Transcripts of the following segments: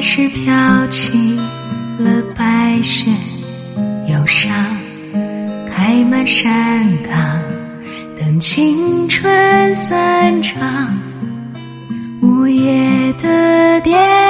开始飘起了白雪，忧伤开满山岗，等青春散场，午夜的电。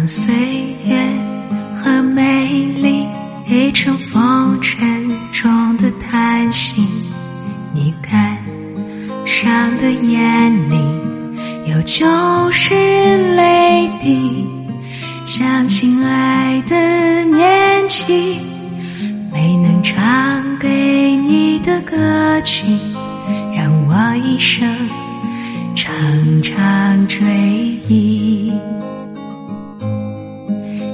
当岁月和美丽已成风尘中的叹息，你感伤的眼里有旧时泪滴。相信爱的年纪，没能唱给你的歌曲，让我一生常常追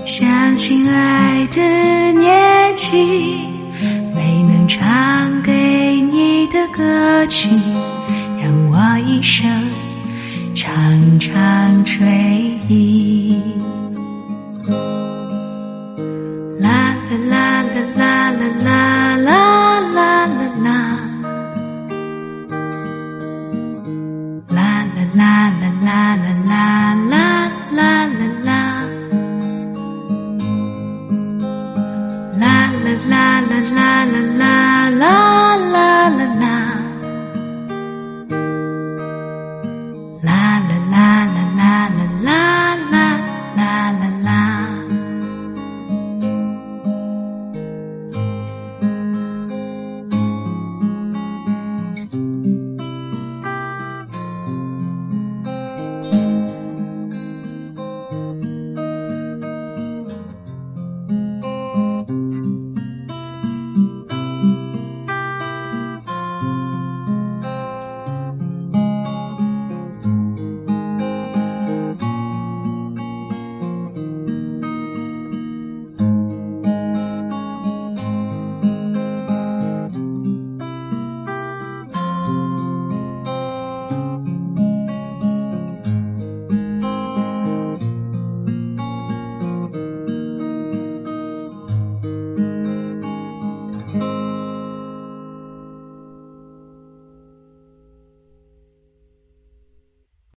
相信爱的年纪，没能唱给你的歌曲，让我一生常常追忆。啦啦啦啦啦啦啦啦啦啦，啦啦啦啦啦啦 la la la.